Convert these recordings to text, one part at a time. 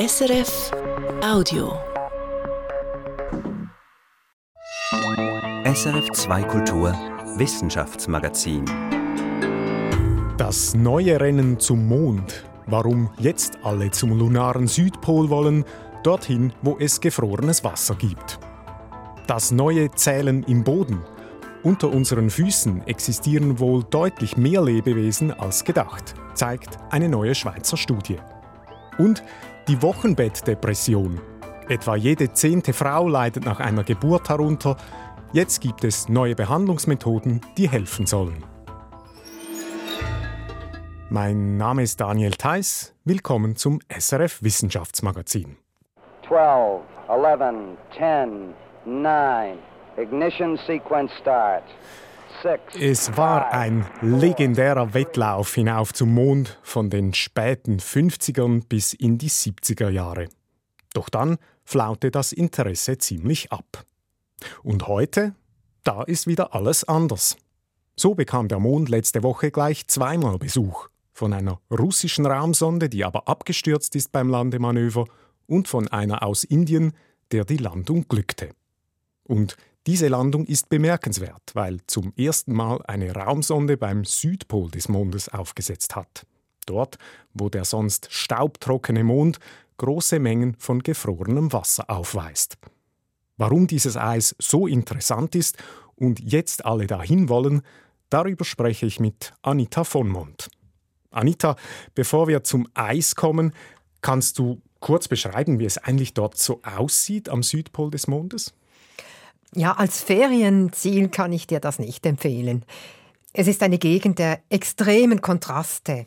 SRF Audio. SRF 2 Kultur Wissenschaftsmagazin. Das neue Rennen zum Mond. Warum jetzt alle zum lunaren Südpol wollen, dorthin, wo es gefrorenes Wasser gibt. Das neue Zählen im Boden. Unter unseren Füßen existieren wohl deutlich mehr Lebewesen als gedacht, zeigt eine neue Schweizer Studie. Und die Wochenbettdepression. Etwa jede zehnte Frau leidet nach einer Geburt darunter. Jetzt gibt es neue Behandlungsmethoden, die helfen sollen. Mein Name ist Daniel Theiss. Willkommen zum SRF Wissenschaftsmagazin. 12, 11, 10, 9. Ignition sequence start. Es war ein legendärer Wettlauf hinauf zum Mond von den späten 50ern bis in die 70er Jahre. Doch dann flaute das Interesse ziemlich ab. Und heute, da ist wieder alles anders. So bekam der Mond letzte Woche gleich zweimal Besuch. Von einer russischen Raumsonde, die aber abgestürzt ist beim Landemanöver, und von einer aus Indien, der die Landung glückte. Und diese Landung ist bemerkenswert, weil zum ersten Mal eine Raumsonde beim Südpol des Mondes aufgesetzt hat. Dort, wo der sonst staubtrockene Mond große Mengen von gefrorenem Wasser aufweist. Warum dieses Eis so interessant ist und jetzt alle dahin wollen, darüber spreche ich mit Anita von Mond. Anita, bevor wir zum Eis kommen, kannst du kurz beschreiben, wie es eigentlich dort so aussieht am Südpol des Mondes? Ja, als Ferienziel kann ich dir das nicht empfehlen. Es ist eine Gegend der extremen Kontraste.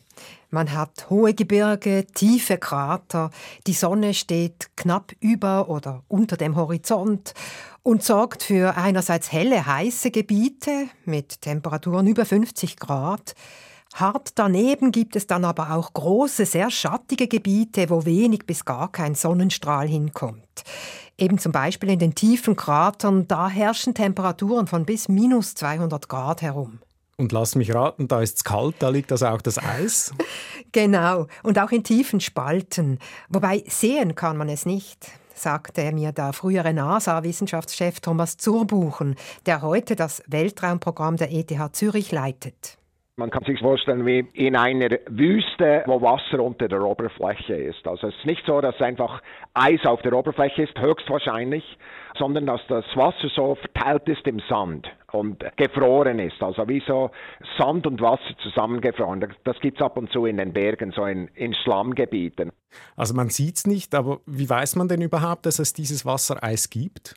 Man hat hohe Gebirge, tiefe Krater, die Sonne steht knapp über oder unter dem Horizont und sorgt für einerseits helle, heiße Gebiete mit Temperaturen über 50 Grad. Hart daneben gibt es dann aber auch große, sehr schattige Gebiete, wo wenig bis gar kein Sonnenstrahl hinkommt. Eben zum Beispiel in den tiefen Kratern, da herrschen Temperaturen von bis minus 200 Grad herum. Und lass mich raten, da ist es kalt, da liegt also auch das Eis? genau, und auch in tiefen Spalten. Wobei sehen kann man es nicht sagte mir der frühere NASA-Wissenschaftschef Thomas Zurbuchen, der heute das Weltraumprogramm der ETH Zürich leitet. Man kann sich vorstellen wie in einer Wüste, wo Wasser unter der Oberfläche ist. Also es ist nicht so, dass einfach Eis auf der Oberfläche ist, höchstwahrscheinlich, sondern dass das Wasser so verteilt ist im Sand und gefroren ist. Also wie so Sand und Wasser zusammengefroren. Das gibt es ab und zu in den Bergen, so in, in Schlammgebieten. Also man sieht es nicht, aber wie weiß man denn überhaupt, dass es dieses Wassereis gibt?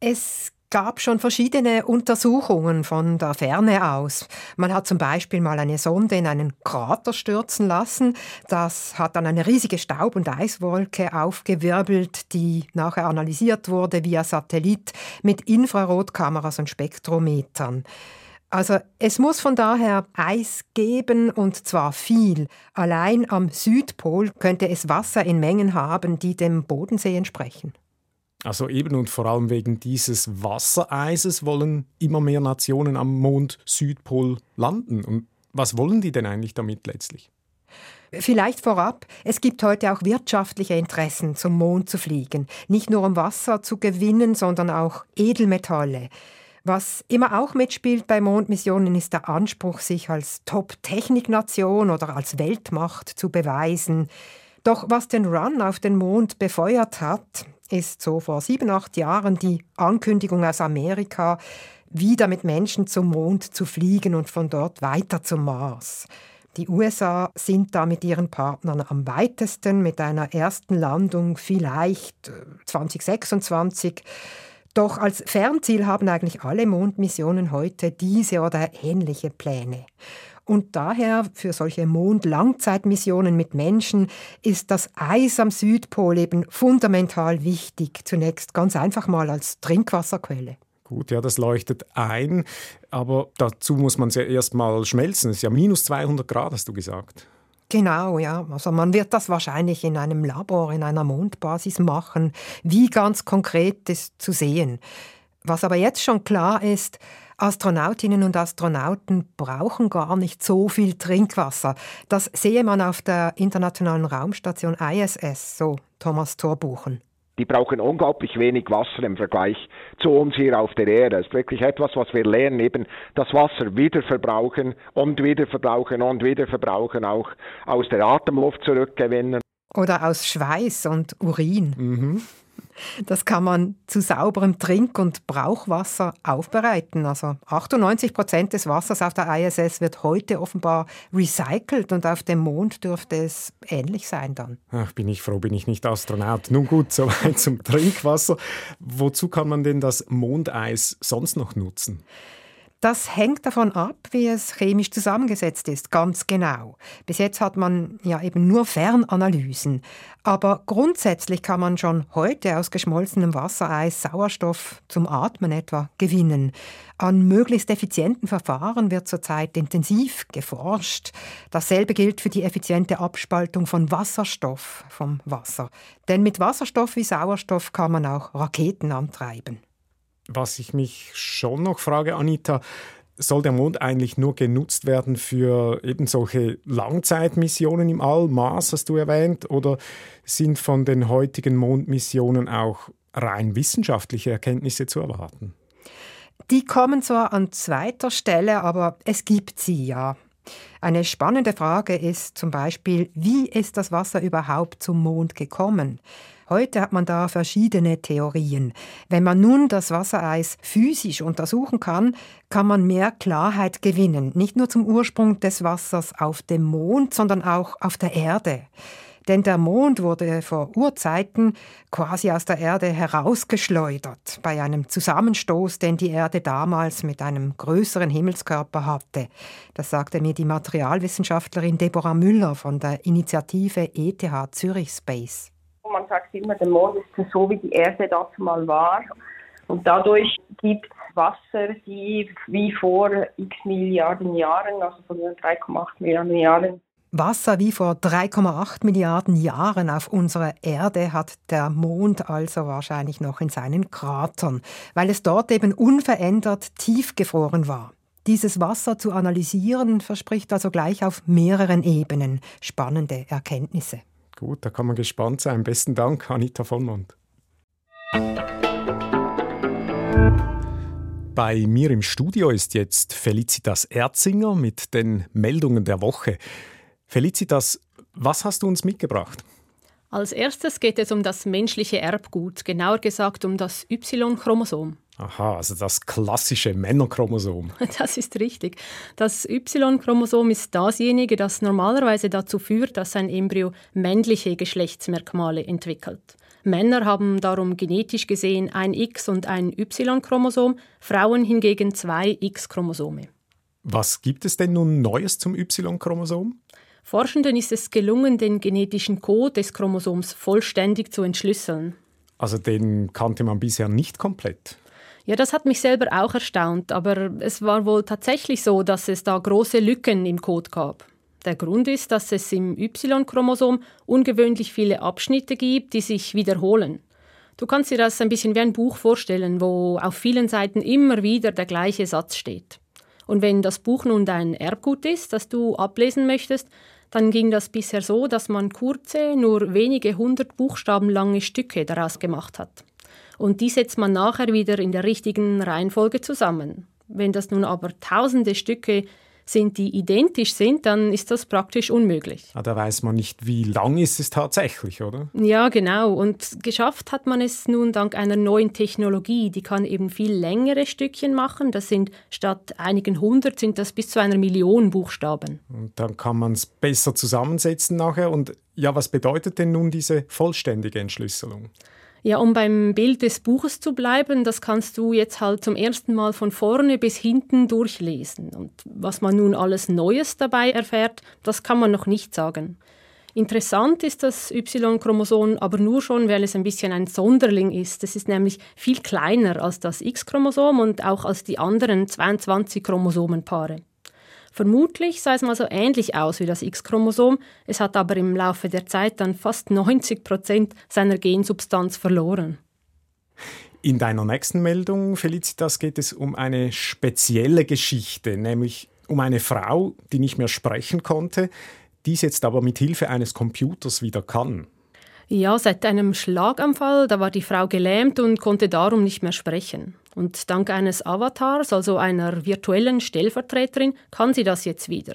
Es gab schon verschiedene Untersuchungen von der Ferne aus. Man hat zum Beispiel mal eine Sonde in einen Krater stürzen lassen. Das hat dann eine riesige Staub- und Eiswolke aufgewirbelt, die nachher analysiert wurde via Satellit mit Infrarotkameras und Spektrometern. Also es muss von daher Eis geben und zwar viel. Allein am Südpol könnte es Wasser in Mengen haben, die dem Bodensee entsprechen. Also eben und vor allem wegen dieses Wassereises wollen immer mehr Nationen am Mond Südpol landen. Und was wollen die denn eigentlich damit letztlich? Vielleicht vorab, es gibt heute auch wirtschaftliche Interessen, zum Mond zu fliegen. Nicht nur um Wasser zu gewinnen, sondern auch Edelmetalle. Was immer auch mitspielt bei Mondmissionen ist der Anspruch, sich als Top-Technik-Nation oder als Weltmacht zu beweisen. Doch was den Run auf den Mond befeuert hat, ist so vor sieben, acht Jahren die Ankündigung aus Amerika, wieder mit Menschen zum Mond zu fliegen und von dort weiter zum Mars. Die USA sind da mit ihren Partnern am weitesten mit einer ersten Landung vielleicht 2026. Äh, Doch als Fernziel haben eigentlich alle Mondmissionen heute diese oder ähnliche Pläne. Und daher für solche Mond-Langzeitmissionen mit Menschen ist das Eis am Südpol eben fundamental wichtig. Zunächst ganz einfach mal als Trinkwasserquelle. Gut, ja, das leuchtet ein, aber dazu muss man es ja erst mal schmelzen. Es ist ja minus 200 Grad, hast du gesagt. Genau, ja. Also man wird das wahrscheinlich in einem Labor, in einer Mondbasis machen. Wie ganz konkret ist zu sehen. Was aber jetzt schon klar ist, Astronautinnen und Astronauten brauchen gar nicht so viel Trinkwasser. Das sehe man auf der internationalen Raumstation ISS, so Thomas Torbuchen. Die brauchen unglaublich wenig Wasser im Vergleich zu uns hier auf der Erde. Das ist wirklich etwas, was wir lernen, eben das Wasser wieder verbrauchen und wieder verbrauchen und wieder verbrauchen, auch aus der Atemluft zurückgewinnen. Oder aus Schweiß und Urin. Mhm. Das kann man zu sauberem Trink- und Brauchwasser aufbereiten. Also 98 Prozent des Wassers auf der ISS wird heute offenbar recycelt und auf dem Mond dürfte es ähnlich sein dann. Ach, bin ich froh, bin ich nicht Astronaut. Nun gut, soweit zum Trinkwasser. Wozu kann man denn das Mondeis sonst noch nutzen? Das hängt davon ab, wie es chemisch zusammengesetzt ist, ganz genau. Bis jetzt hat man ja eben nur Fernanalysen. Aber grundsätzlich kann man schon heute aus geschmolzenem Wassereis Sauerstoff zum Atmen etwa gewinnen. An möglichst effizienten Verfahren wird zurzeit intensiv geforscht. Dasselbe gilt für die effiziente Abspaltung von Wasserstoff vom Wasser. Denn mit Wasserstoff wie Sauerstoff kann man auch Raketen antreiben. Was ich mich schon noch frage, Anita, soll der Mond eigentlich nur genutzt werden für eben solche Langzeitmissionen im All? Mars hast du erwähnt. Oder sind von den heutigen Mondmissionen auch rein wissenschaftliche Erkenntnisse zu erwarten? Die kommen zwar an zweiter Stelle, aber es gibt sie ja. Eine spannende Frage ist zum Beispiel, wie ist das Wasser überhaupt zum Mond gekommen? Heute hat man da verschiedene Theorien. Wenn man nun das Wassereis physisch untersuchen kann, kann man mehr Klarheit gewinnen, nicht nur zum Ursprung des Wassers auf dem Mond, sondern auch auf der Erde. Denn der Mond wurde vor Urzeiten quasi aus der Erde herausgeschleudert bei einem Zusammenstoß, den die Erde damals mit einem größeren Himmelskörper hatte. Das sagte mir die Materialwissenschaftlerin Deborah Müller von der Initiative ETH Zürich Space man sagt immer, der Mond ist so, wie die Erde dazu mal war. Und dadurch gibt es Wasser, die wie vor x Milliarden Jahren, also vor 3,8 Milliarden Jahren, Wasser wie vor 3,8 Milliarden Jahren auf unserer Erde hat der Mond also wahrscheinlich noch in seinen Kratern, weil es dort eben unverändert tiefgefroren war. Dieses Wasser zu analysieren verspricht also gleich auf mehreren Ebenen spannende Erkenntnisse. Gut, da kann man gespannt sein. Besten Dank, Anita Vollmond. Bei mir im Studio ist jetzt Felicitas Erzinger mit den Meldungen der Woche. Felicitas, was hast du uns mitgebracht? Als erstes geht es um das menschliche Erbgut, genauer gesagt um das Y-Chromosom. Aha, also das klassische Männerchromosom. Das ist richtig. Das Y-Chromosom ist dasjenige, das normalerweise dazu führt, dass ein Embryo männliche Geschlechtsmerkmale entwickelt. Männer haben darum genetisch gesehen ein X- und ein Y-Chromosom, Frauen hingegen zwei X-Chromosome. Was gibt es denn nun Neues zum Y-Chromosom? Forschenden ist es gelungen, den genetischen Code des Chromosoms vollständig zu entschlüsseln. Also den kannte man bisher nicht komplett. Ja, das hat mich selber auch erstaunt, aber es war wohl tatsächlich so, dass es da große Lücken im Code gab. Der Grund ist, dass es im Y-Chromosom ungewöhnlich viele Abschnitte gibt, die sich wiederholen. Du kannst dir das ein bisschen wie ein Buch vorstellen, wo auf vielen Seiten immer wieder der gleiche Satz steht. Und wenn das Buch nun dein Erbgut ist, das du ablesen möchtest, dann ging das bisher so, dass man kurze, nur wenige hundert Buchstaben lange Stücke daraus gemacht hat und die setzt man nachher wieder in der richtigen Reihenfolge zusammen. Wenn das nun aber tausende Stücke sind, die identisch sind, dann ist das praktisch unmöglich. Ah, da weiß man nicht, wie lang ist es tatsächlich, oder? Ja, genau. Und geschafft hat man es nun dank einer neuen Technologie, die kann eben viel längere Stückchen machen. Das sind statt einigen hundert sind das bis zu einer Million Buchstaben. Und dann kann man es besser zusammensetzen nachher. Und ja, was bedeutet denn nun diese vollständige Entschlüsselung? Ja, um beim Bild des Buches zu bleiben, das kannst du jetzt halt zum ersten Mal von vorne bis hinten durchlesen. Und was man nun alles Neues dabei erfährt, das kann man noch nicht sagen. Interessant ist das Y-Chromosom aber nur schon, weil es ein bisschen ein Sonderling ist. Es ist nämlich viel kleiner als das X-Chromosom und auch als die anderen 22 Chromosomenpaare. Vermutlich sah es mal so ähnlich aus wie das X-Chromosom, es hat aber im Laufe der Zeit dann fast 90 Prozent seiner Gensubstanz verloren. In deiner nächsten Meldung, Felicitas, geht es um eine spezielle Geschichte, nämlich um eine Frau, die nicht mehr sprechen konnte, dies jetzt aber mit Hilfe eines Computers wieder kann. Ja, seit einem Schlaganfall, da war die Frau gelähmt und konnte darum nicht mehr sprechen. Und dank eines Avatars, also einer virtuellen Stellvertreterin, kann sie das jetzt wieder.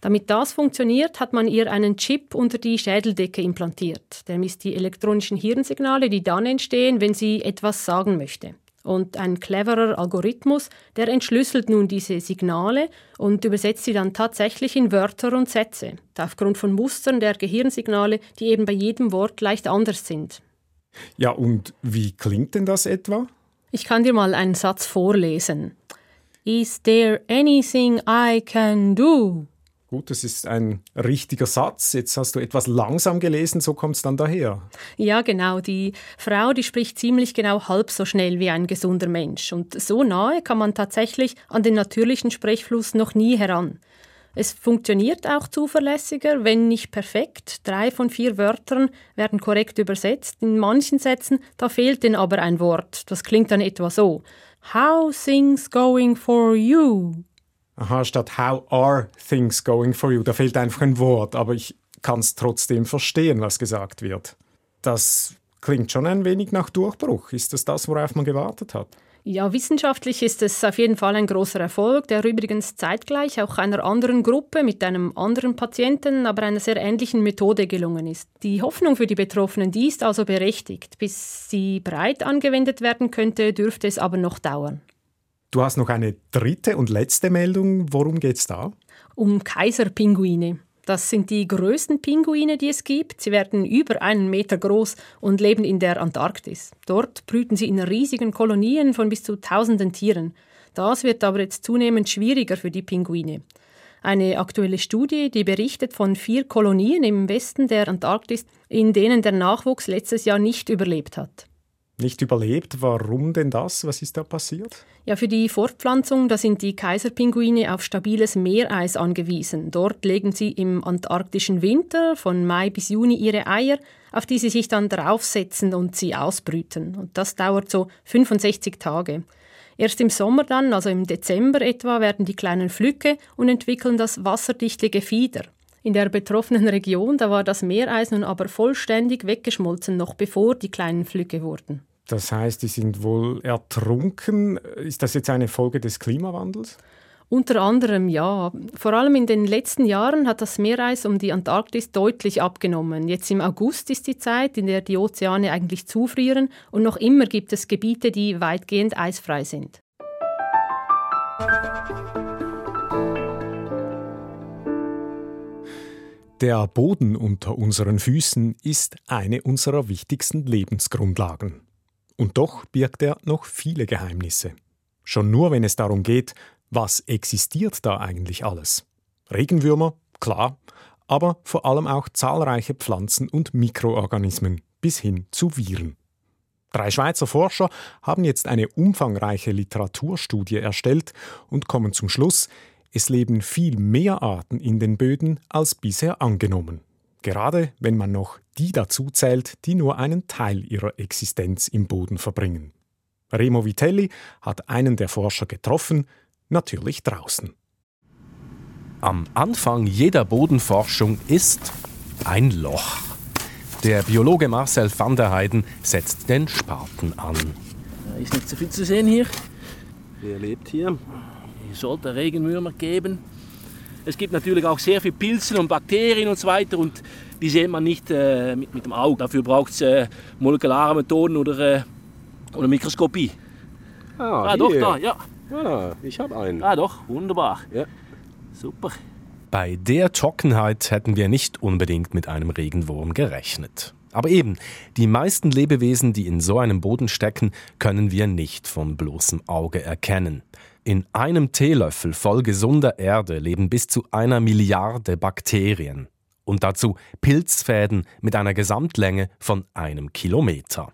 Damit das funktioniert, hat man ihr einen Chip unter die Schädeldecke implantiert. Der misst die elektronischen Hirnsignale, die dann entstehen, wenn sie etwas sagen möchte. Und ein cleverer Algorithmus, der entschlüsselt nun diese Signale und übersetzt sie dann tatsächlich in Wörter und Sätze, aufgrund von Mustern der Gehirnsignale, die eben bei jedem Wort leicht anders sind. Ja, und wie klingt denn das etwa? Ich kann dir mal einen Satz vorlesen. Is there anything I can do? Gut, das ist ein richtiger Satz. Jetzt hast du etwas langsam gelesen, so kommt es dann daher. Ja, genau. Die Frau, die spricht ziemlich genau halb so schnell wie ein gesunder Mensch. Und so nahe kann man tatsächlich an den natürlichen Sprechfluss noch nie heran. Es funktioniert auch zuverlässiger, wenn nicht perfekt. Drei von vier Wörtern werden korrekt übersetzt. In manchen Sätzen, da fehlt denn aber ein Wort. Das klingt dann etwa so. How things going for you? aha, statt How are things going for you? Da fehlt einfach ein Wort, aber ich kann es trotzdem verstehen, was gesagt wird. Das klingt schon ein wenig nach Durchbruch. Ist das das, worauf man gewartet hat? Ja, wissenschaftlich ist es auf jeden Fall ein großer Erfolg, der übrigens zeitgleich auch einer anderen Gruppe mit einem anderen Patienten, aber einer sehr ähnlichen Methode gelungen ist. Die Hoffnung für die Betroffenen, die ist also berechtigt. Bis sie breit angewendet werden könnte, dürfte es aber noch dauern. Du hast noch eine dritte und letzte Meldung. Worum geht es da? Um Kaiserpinguine. Das sind die größten Pinguine, die es gibt. Sie werden über einen Meter groß und leben in der Antarktis. Dort brüten sie in riesigen Kolonien von bis zu tausenden Tieren. Das wird aber jetzt zunehmend schwieriger für die Pinguine. Eine aktuelle Studie, die berichtet von vier Kolonien im Westen der Antarktis, in denen der Nachwuchs letztes Jahr nicht überlebt hat nicht überlebt. Warum denn das? Was ist da passiert? Ja, für die Fortpflanzung, da sind die Kaiserpinguine auf stabiles Meereis angewiesen. Dort legen sie im antarktischen Winter von Mai bis Juni ihre Eier, auf die sie sich dann draufsetzen und sie ausbrüten. Und das dauert so 65 Tage. Erst im Sommer dann, also im Dezember etwa, werden die kleinen Flücke und entwickeln das wasserdichte Gefieder. In der betroffenen Region, da war das Meereis nun aber vollständig weggeschmolzen, noch bevor die kleinen Flücke wurden. Das heißt, die sind wohl ertrunken. Ist das jetzt eine Folge des Klimawandels? Unter anderem ja. Vor allem in den letzten Jahren hat das Meereis um die Antarktis deutlich abgenommen. Jetzt im August ist die Zeit, in der die Ozeane eigentlich zufrieren und noch immer gibt es Gebiete, die weitgehend eisfrei sind. Der Boden unter unseren Füßen ist eine unserer wichtigsten Lebensgrundlagen. Und doch birgt er noch viele Geheimnisse. Schon nur, wenn es darum geht, was existiert da eigentlich alles? Regenwürmer, klar, aber vor allem auch zahlreiche Pflanzen und Mikroorganismen bis hin zu Viren. Drei Schweizer Forscher haben jetzt eine umfangreiche Literaturstudie erstellt und kommen zum Schluss, es leben viel mehr Arten in den Böden als bisher angenommen gerade wenn man noch die dazu zählt, die nur einen Teil ihrer Existenz im Boden verbringen. Remo Vitelli hat einen der Forscher getroffen, natürlich draußen. Am Anfang jeder Bodenforschung ist ein Loch. Der Biologe Marcel van der Heiden setzt den Spaten an. Da ist nicht so viel zu sehen hier. Wer lebt hier? Hier sollte Regenwürmer geben. Es gibt natürlich auch sehr viele Pilze und Bakterien und so weiter und die sieht man nicht äh, mit, mit, dem Auge. Dafür braucht es äh, molekulare Methoden oder, äh, oder Mikroskopie. Ah, ah doch, da, ja. Ah, ich habe einen. Ah, doch, wunderbar. Ja. Super. Bei der Trockenheit hätten wir nicht unbedingt mit einem Regenwurm gerechnet. Aber eben, die meisten Lebewesen, die in so einem Boden stecken, können wir nicht von bloßem Auge erkennen. In einem Teelöffel voll gesunder Erde leben bis zu einer Milliarde Bakterien. Und dazu Pilzfäden mit einer Gesamtlänge von einem Kilometer.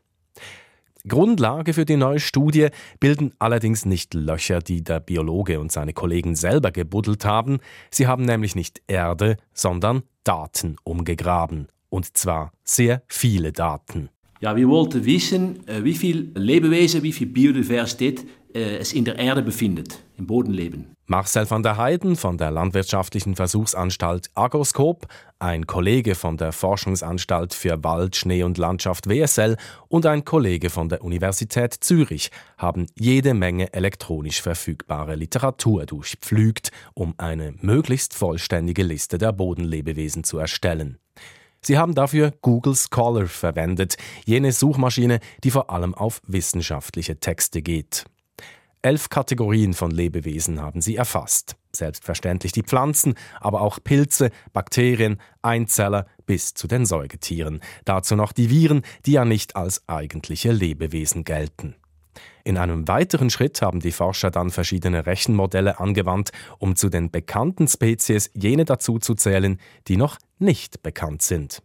Grundlage für die neue Studie bilden allerdings nicht Löcher, die der Biologe und seine Kollegen selber gebuddelt haben. Sie haben nämlich nicht Erde, sondern Daten umgegraben. Und zwar sehr viele Daten. Ja, wir wollten wissen, äh, wie viel Lebewesen, wie viel Biodiversität es in der Erde befindet, im Bodenleben. Marcel van der Heiden von der Landwirtschaftlichen Versuchsanstalt Agroskop, ein Kollege von der Forschungsanstalt für Wald, Schnee und Landschaft WSL und ein Kollege von der Universität Zürich haben jede Menge elektronisch verfügbare Literatur durchpflügt, um eine möglichst vollständige Liste der Bodenlebewesen zu erstellen. Sie haben dafür Google Scholar verwendet, jene Suchmaschine, die vor allem auf wissenschaftliche Texte geht. Elf Kategorien von Lebewesen haben sie erfasst. Selbstverständlich die Pflanzen, aber auch Pilze, Bakterien, Einzeller bis zu den Säugetieren. Dazu noch die Viren, die ja nicht als eigentliche Lebewesen gelten. In einem weiteren Schritt haben die Forscher dann verschiedene Rechenmodelle angewandt, um zu den bekannten Spezies jene dazuzuzählen, die noch nicht bekannt sind.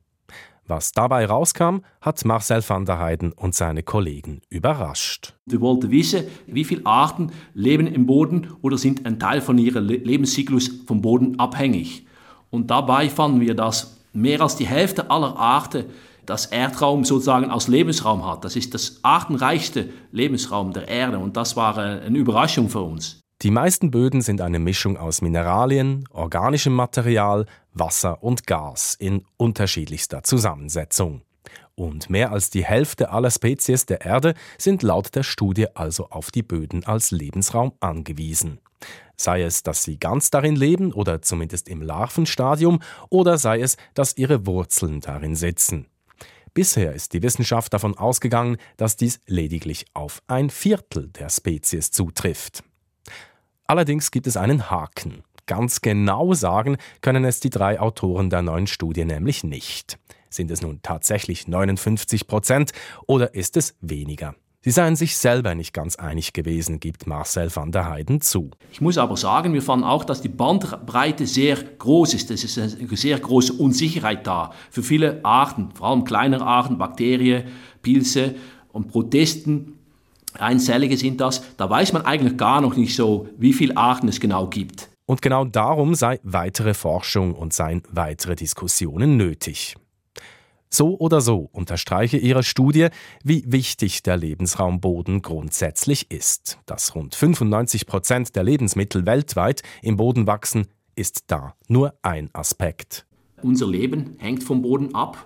Was dabei rauskam, hat Marcel van der Heiden und seine Kollegen überrascht. Wir wollten wissen, wie viele Arten leben im Boden oder sind ein Teil von ihrem Lebenszyklus vom Boden abhängig. Und dabei fanden wir, dass mehr als die Hälfte aller Arten das Erdraum sozusagen als Lebensraum hat. Das ist das artenreichste Lebensraum der Erde und das war äh, eine Überraschung für uns. Die meisten Böden sind eine Mischung aus Mineralien, organischem Material, Wasser und Gas in unterschiedlichster Zusammensetzung. Und mehr als die Hälfte aller Spezies der Erde sind laut der Studie also auf die Böden als Lebensraum angewiesen. Sei es, dass sie ganz darin leben oder zumindest im Larvenstadium, oder sei es, dass ihre Wurzeln darin sitzen. Bisher ist die Wissenschaft davon ausgegangen, dass dies lediglich auf ein Viertel der Spezies zutrifft. Allerdings gibt es einen Haken. Ganz genau sagen können es die drei Autoren der neuen Studie nämlich nicht. Sind es nun tatsächlich 59 Prozent oder ist es weniger? Sie seien sich selber nicht ganz einig gewesen, gibt Marcel van der Heiden zu. Ich muss aber sagen, wir fanden auch, dass die Bandbreite sehr groß ist. Es ist eine sehr große Unsicherheit da für viele Arten, vor allem kleinere Arten, Bakterien, Pilze und Protesten Einzellige sind das, da weiß man eigentlich gar noch nicht so, wie viele Arten es genau gibt. Und genau darum sei weitere Forschung und seien weitere Diskussionen nötig. So oder so unterstreiche ihre Studie, wie wichtig der Lebensraum Boden grundsätzlich ist. Dass rund 95 Prozent der Lebensmittel weltweit im Boden wachsen, ist da nur ein Aspekt. Unser Leben hängt vom Boden ab.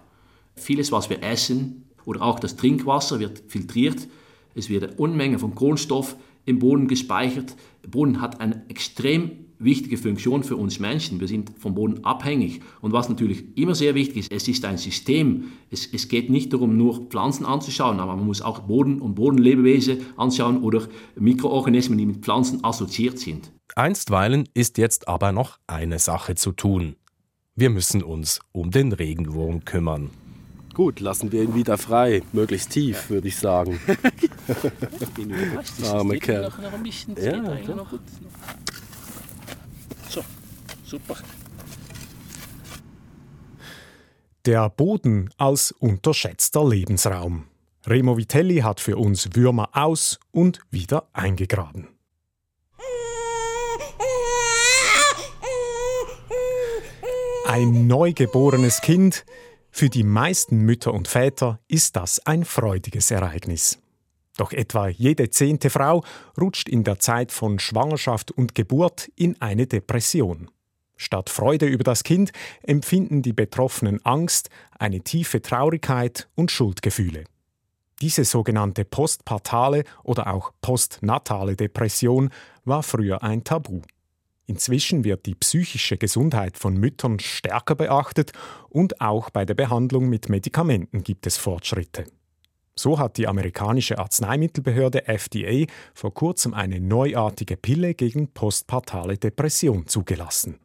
Vieles, was wir essen oder auch das Trinkwasser wird filtriert es wird eine Unmenge von Kohlenstoff im Boden gespeichert. Der Boden hat eine extrem wichtige Funktion für uns Menschen. Wir sind vom Boden abhängig. Und was natürlich immer sehr wichtig ist, es ist ein System. Es, es geht nicht darum, nur Pflanzen anzuschauen, aber man muss auch Boden und Bodenlebewesen anschauen oder Mikroorganismen, die mit Pflanzen assoziiert sind. Einstweilen ist jetzt aber noch eine Sache zu tun. Wir müssen uns um den Regenwurm kümmern. Gut, lassen wir ihn wieder frei. Möglichst tief, würde ich sagen. Arme Kerl. Ja, gut. So, super. Der Boden als unterschätzter Lebensraum. Remo Vitelli hat für uns Würmer aus und wieder eingegraben. Ein neugeborenes Kind, für die meisten Mütter und Väter ist das ein freudiges Ereignis. Doch etwa jede zehnte Frau rutscht in der Zeit von Schwangerschaft und Geburt in eine Depression. Statt Freude über das Kind empfinden die Betroffenen Angst, eine tiefe Traurigkeit und Schuldgefühle. Diese sogenannte postpartale oder auch postnatale Depression war früher ein Tabu. Inzwischen wird die psychische Gesundheit von Müttern stärker beachtet und auch bei der Behandlung mit Medikamenten gibt es Fortschritte. So hat die amerikanische Arzneimittelbehörde FDA vor kurzem eine neuartige Pille gegen postpartale Depression zugelassen.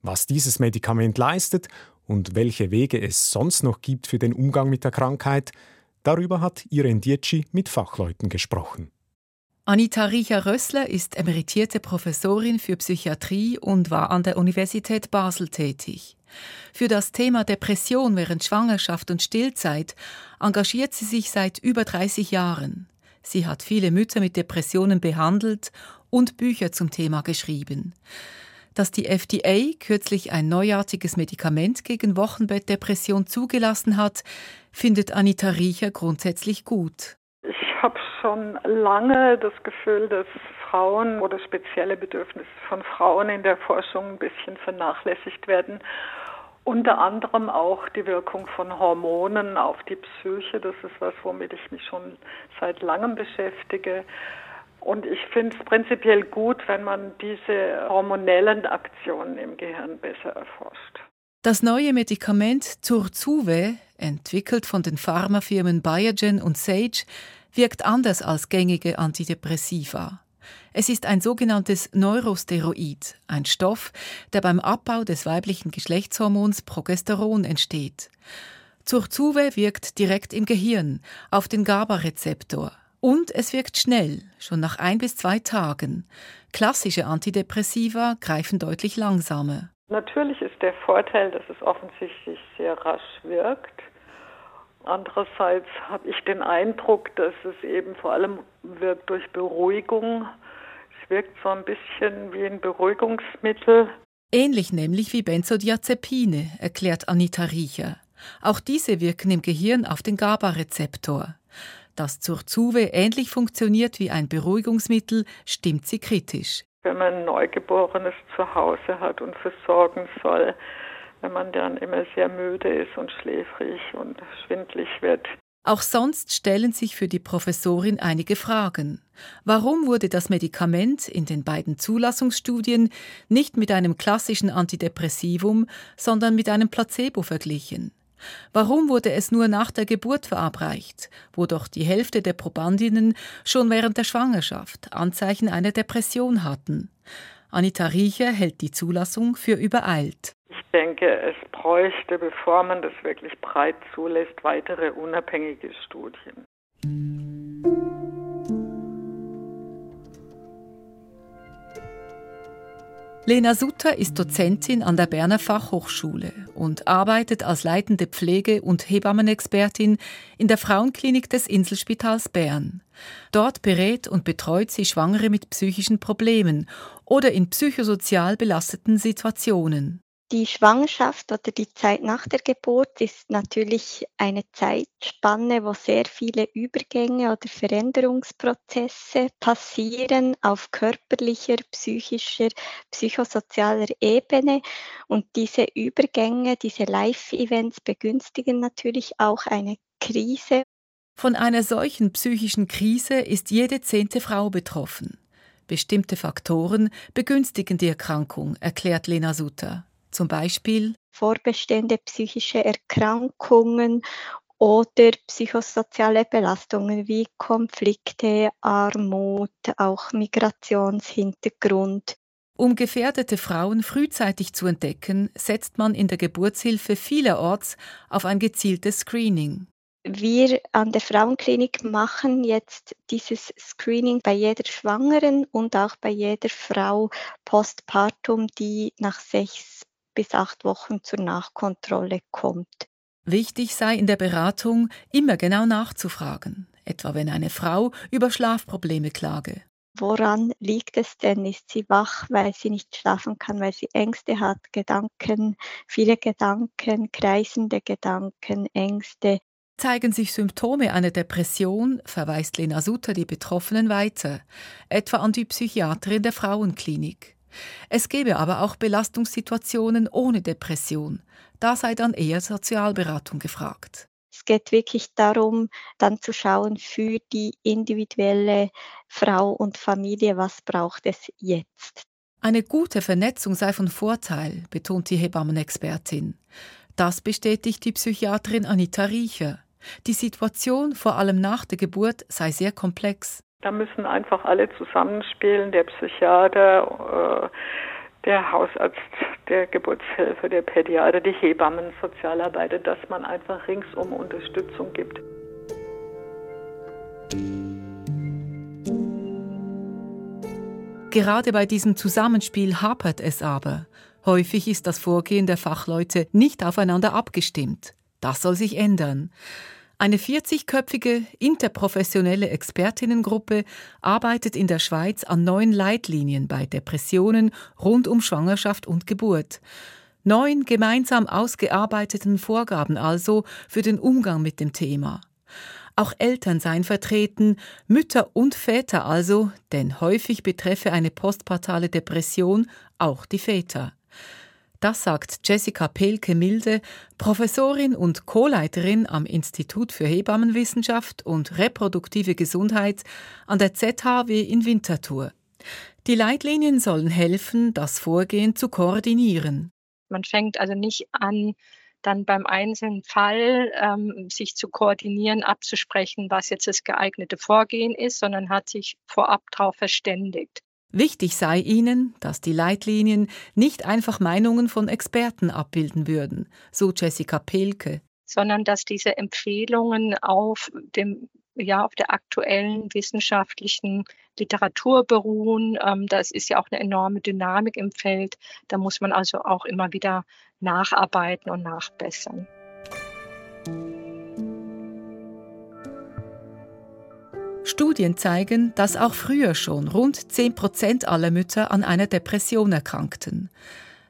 Was dieses Medikament leistet und welche Wege es sonst noch gibt für den Umgang mit der Krankheit, darüber hat Irene Dietschi mit Fachleuten gesprochen. Anita Riecher-Rössler ist emeritierte Professorin für Psychiatrie und war an der Universität Basel tätig. Für das Thema Depression während Schwangerschaft und Stillzeit engagiert sie sich seit über 30 Jahren. Sie hat viele Mütter mit Depressionen behandelt und Bücher zum Thema geschrieben. Dass die FDA kürzlich ein neuartiges Medikament gegen Wochenbettdepression zugelassen hat, findet Anita Riecher grundsätzlich gut. Habe schon lange das Gefühl, dass Frauen oder spezielle Bedürfnisse von Frauen in der Forschung ein bisschen vernachlässigt werden. Unter anderem auch die Wirkung von Hormonen auf die Psyche. Das ist was, womit ich mich schon seit langem beschäftige. Und ich finde es prinzipiell gut, wenn man diese hormonellen Aktionen im Gehirn besser erforscht. Das neue Medikament Zurzuve, entwickelt von den Pharmafirmen Biogen und Sage, wirkt anders als gängige Antidepressiva. Es ist ein sogenanntes Neurosteroid, ein Stoff, der beim Abbau des weiblichen Geschlechtshormons Progesteron entsteht. Zurzuve wirkt direkt im Gehirn auf den GABA-Rezeptor. Und es wirkt schnell, schon nach ein bis zwei Tagen. Klassische Antidepressiva greifen deutlich langsamer. Natürlich ist der Vorteil, dass es offensichtlich sehr rasch wirkt. Andererseits habe ich den Eindruck, dass es eben vor allem wirkt durch Beruhigung. Es wirkt so ein bisschen wie ein Beruhigungsmittel. Ähnlich nämlich wie Benzodiazepine, erklärt Anita Riecher. Auch diese wirken im Gehirn auf den GABA-Rezeptor. Dass Zurzuve ähnlich funktioniert wie ein Beruhigungsmittel, stimmt sie kritisch. Wenn man ein Neugeborenes zu Hause hat und versorgen soll, wenn man dann immer sehr müde ist und schläfrig und schwindlig wird. Auch sonst stellen sich für die Professorin einige Fragen. Warum wurde das Medikament in den beiden Zulassungsstudien nicht mit einem klassischen Antidepressivum, sondern mit einem Placebo verglichen? Warum wurde es nur nach der Geburt verabreicht, wo doch die Hälfte der Probandinnen schon während der Schwangerschaft Anzeichen einer Depression hatten? Anita Riecher hält die Zulassung für übereilt. Ich denke, es bräuchte, bevor man das wirklich breit zulässt, weitere unabhängige Studien. Lena Sutter ist Dozentin an der Berner Fachhochschule und arbeitet als leitende Pflege- und Hebammenexpertin in der Frauenklinik des Inselspitals Bern. Dort berät und betreut sie Schwangere mit psychischen Problemen oder in psychosozial belasteten Situationen. Die Schwangerschaft oder die Zeit nach der Geburt ist natürlich eine Zeitspanne, wo sehr viele Übergänge oder Veränderungsprozesse passieren auf körperlicher, psychischer, psychosozialer Ebene. Und diese Übergänge, diese Live-Events begünstigen natürlich auch eine Krise. Von einer solchen psychischen Krise ist jede zehnte Frau betroffen. Bestimmte Faktoren begünstigen die Erkrankung, erklärt Lena Sutter. Zum Beispiel vorbestehende psychische Erkrankungen oder psychosoziale Belastungen wie Konflikte, Armut, auch Migrationshintergrund. Um gefährdete Frauen frühzeitig zu entdecken, setzt man in der Geburtshilfe vielerorts auf ein gezieltes Screening. Wir an der Frauenklinik machen jetzt dieses Screening bei jeder Schwangeren und auch bei jeder Frau postpartum, die nach sechs bis acht Wochen zur Nachkontrolle kommt. Wichtig sei in der Beratung immer genau nachzufragen, etwa wenn eine Frau über Schlafprobleme klage. Woran liegt es denn? Ist sie wach, weil sie nicht schlafen kann, weil sie Ängste hat, Gedanken, viele Gedanken, kreisende Gedanken, Ängste? Zeigen sich Symptome einer Depression, verweist Lena Sutter die Betroffenen weiter, etwa an die Psychiaterin der Frauenklinik. Es gäbe aber auch Belastungssituationen ohne Depression. Da sei dann eher Sozialberatung gefragt. Es geht wirklich darum, dann zu schauen für die individuelle Frau und Familie, was braucht es jetzt. Eine gute Vernetzung sei von Vorteil, betont die Hebammenexpertin. Das bestätigt die Psychiaterin Anita Riecher. Die Situation, vor allem nach der Geburt, sei sehr komplex. Da müssen einfach alle zusammenspielen, der Psychiater, äh, der Hausarzt, der Geburtshilfe, der Pädiater, die Hebammen, Sozialarbeiter, dass man einfach ringsum Unterstützung gibt. Gerade bei diesem Zusammenspiel hapert es aber. Häufig ist das Vorgehen der Fachleute nicht aufeinander abgestimmt. Das soll sich ändern. Eine 40-köpfige interprofessionelle Expertinnengruppe arbeitet in der Schweiz an neuen Leitlinien bei Depressionen rund um Schwangerschaft und Geburt. Neun gemeinsam ausgearbeiteten Vorgaben also für den Umgang mit dem Thema. Auch Eltern seien vertreten, Mütter und Väter also, denn häufig betreffe eine postpartale Depression auch die Väter. Das sagt Jessica Pelke-Milde, Professorin und Co-Leiterin am Institut für Hebammenwissenschaft und reproduktive Gesundheit an der ZHW in Winterthur. Die Leitlinien sollen helfen, das Vorgehen zu koordinieren. Man fängt also nicht an, dann beim einzelnen Fall ähm, sich zu koordinieren, abzusprechen, was jetzt das geeignete Vorgehen ist, sondern hat sich vorab darauf verständigt. Wichtig sei ihnen, dass die Leitlinien nicht einfach Meinungen von Experten abbilden würden, so Jessica Pelke, sondern dass diese Empfehlungen auf dem ja, auf der aktuellen wissenschaftlichen Literatur beruhen. Ähm, das ist ja auch eine enorme Dynamik im Feld. Da muss man also auch immer wieder nacharbeiten und nachbessern. Studien zeigen, dass auch früher schon rund 10 Prozent aller Mütter an einer Depression erkrankten.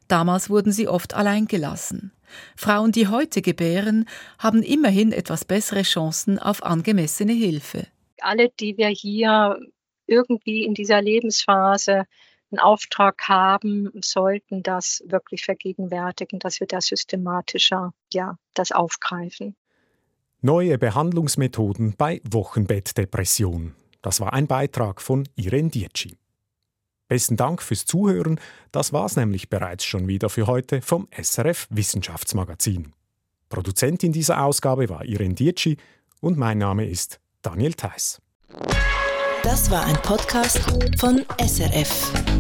Damals wurden sie oft alleingelassen. Frauen, die heute gebären, haben immerhin etwas bessere Chancen auf angemessene Hilfe. Alle, die wir hier irgendwie in dieser Lebensphase einen Auftrag haben, sollten das wirklich vergegenwärtigen, dass wir da systematischer ja, das aufgreifen. Neue Behandlungsmethoden bei Wochenbettdepression. Das war ein Beitrag von Irene Dietschi. Besten Dank fürs Zuhören. Das war's nämlich bereits schon wieder für heute vom SRF Wissenschaftsmagazin. Produzentin dieser Ausgabe war Irene Dietschi und mein Name ist Daniel Theiss. Das war ein Podcast von SRF.